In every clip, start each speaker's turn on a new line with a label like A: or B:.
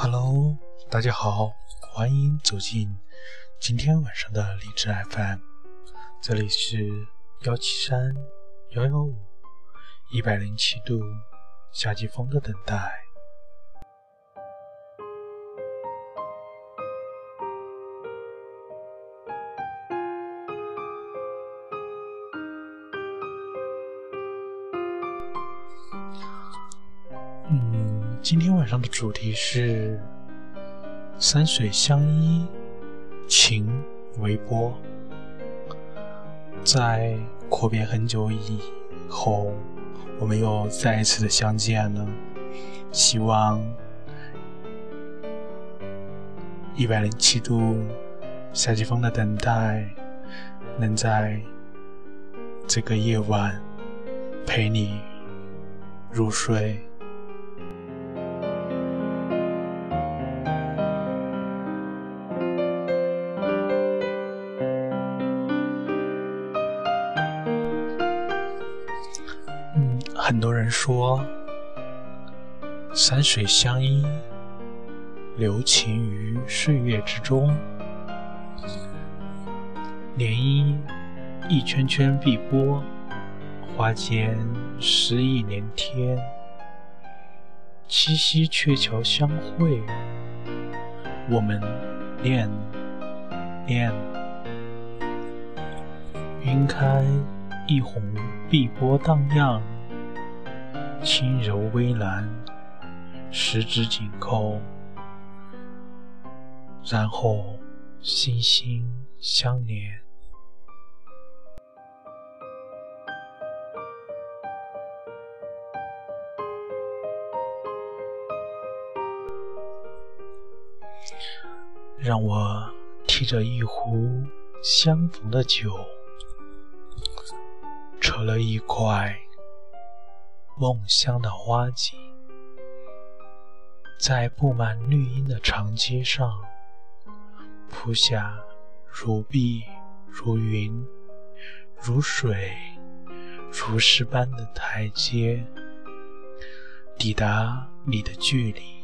A: Hello，大家好，欢迎走进今天晚上的荔枝 FM，这里是幺七三幺幺五一百零七度夏季风的等待。上的主题是山水相依，情为波。在阔别很久以后，我们又再一次的相见了。希望一百零七度夏季风的等待，能在这个夜晚陪你入睡。说，山水相依，留情于岁月之中。涟漪一圈圈碧波，花间诗意连天。七夕鹊桥相会，我们恋恋。云开一红，碧波荡漾。轻柔微澜，十指紧扣，然后心心相连。让我提着一壶相逢的酒，扯了一块。梦乡的花季，在布满绿荫的长街上，铺下如碧、如云、如水、如诗般的台阶，抵达你的距离。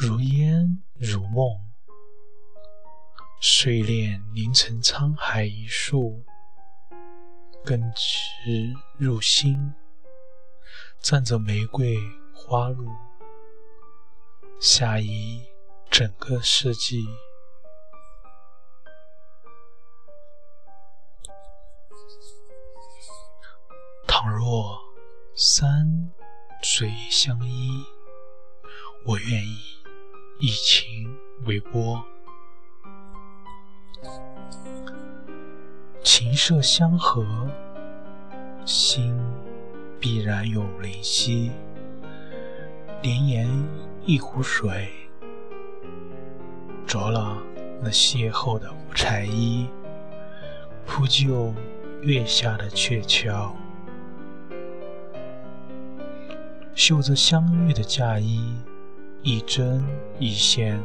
A: 如烟如梦，睡莲凝成沧海一粟，根植入心，站着玫瑰花路，下移整个世纪。倘若山水相依，我愿意。以情为波，琴瑟相合，心必然有灵犀。连言一壶水，着了那邂逅的五彩衣，铺就月下的鹊桥，绣着相遇的嫁衣。一针一线，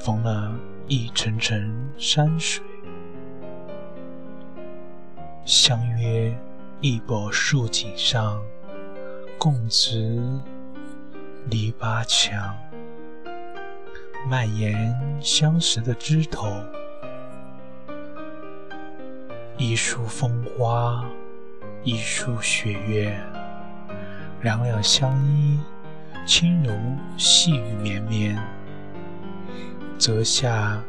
A: 缝了一层层山水。相约一柏树井上，共执篱笆墙，蔓延相识的枝头。一树风花，一树雪月，两两相依。轻柔细雨绵绵，折下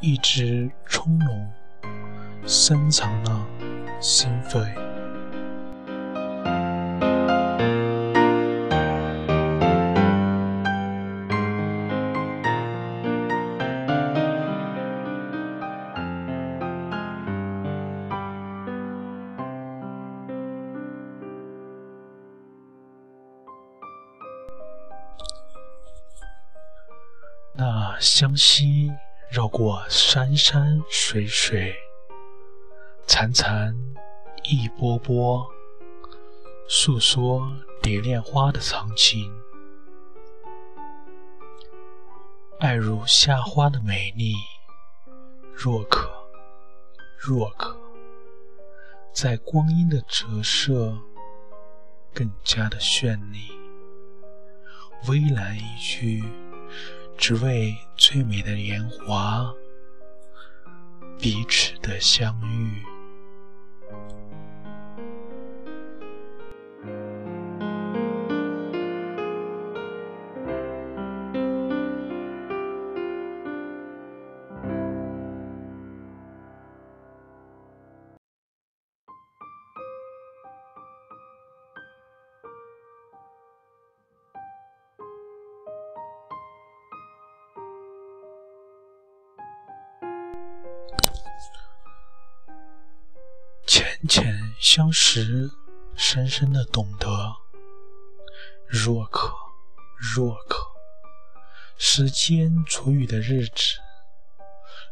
A: 一只葱茏，深藏了心扉。湘西绕过山山水水，潺潺一波波，诉说蝶恋花的藏情。爱如夏花的美丽，若可，若可，在光阴的折射，更加的绚丽。微澜一句，只为最美的年华，彼此的相遇。浅浅相识，深深的懂得。若可，若可，时间煮雨的日子，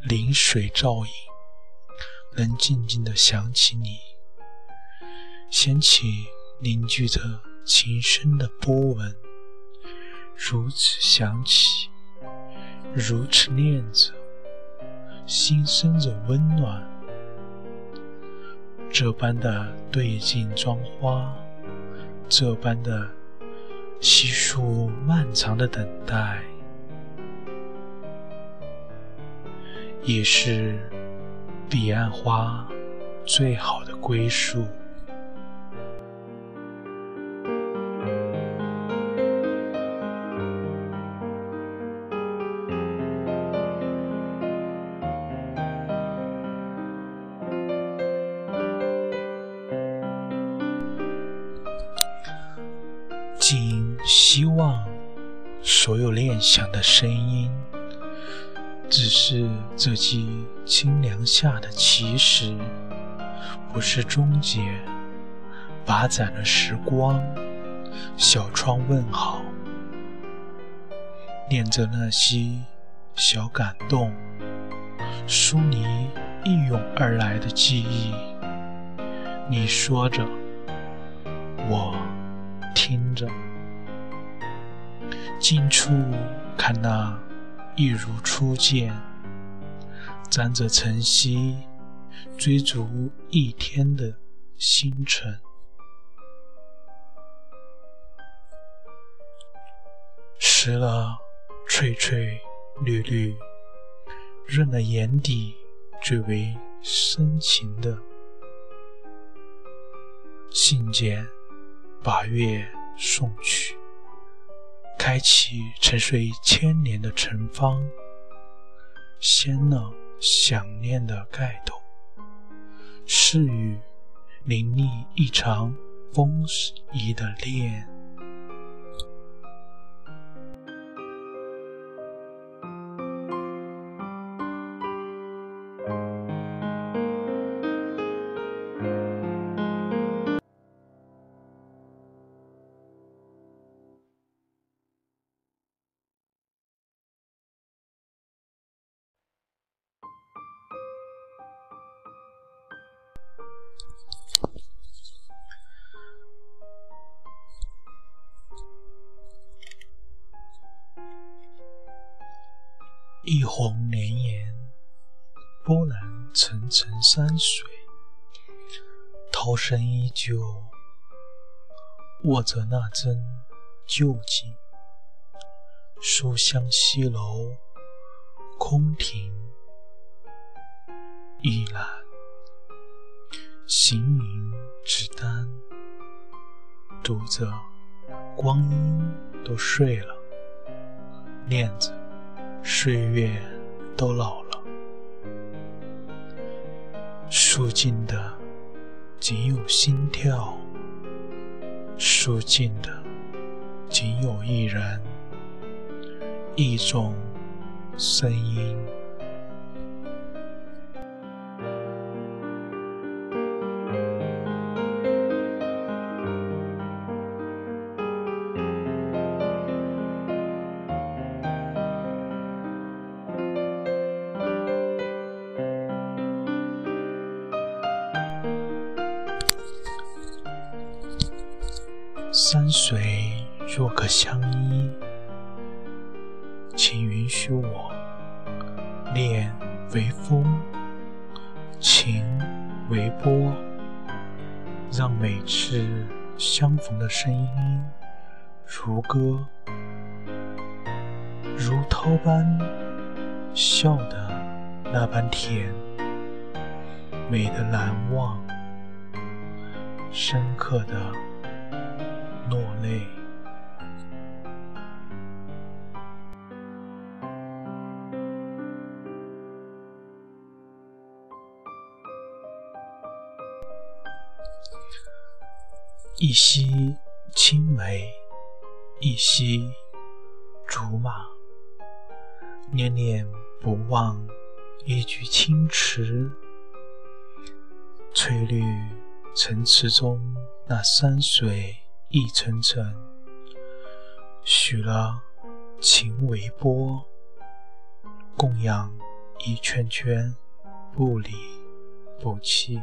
A: 临水照影，能静静的想起你，想起凝聚着情深的波纹，如此想起，如此念着，心生着温暖。这般的对镜妆花，这般的悉数漫长的等待，也是彼岸花最好的归宿。所有恋想的声音，只是这季清凉下的起始，不是终结。把盏的时光，小窗问好，念着那些小感动，疏离一涌而来的记忆。你说着，我。听着，近处看那一如初见，沾着晨曦，追逐一天的星辰，湿了翠翠绿绿，润了眼底最为深情的信笺。把月送去，开启沉睡千年的城方，掀了想念的盖头，是与淋漓一场风仪的恋。一泓连延，波澜层层山水，涛声依旧，握着那针旧景，书香西楼，空庭一览，行云纸单，读着，光阴都睡了，念着。岁月都老了，书尽的仅有心跳，书尽的仅有一人，一种声音。山水若可相依，请允许我念为风，情为波，让每次相逢的声音如歌，如涛般笑的那般甜，美的难忘，深刻的。落泪，一袭青梅，一袭竹马，念念不忘一句青池，翠绿城池中那山水。一层层，许了情为波，供养一圈圈不离不弃。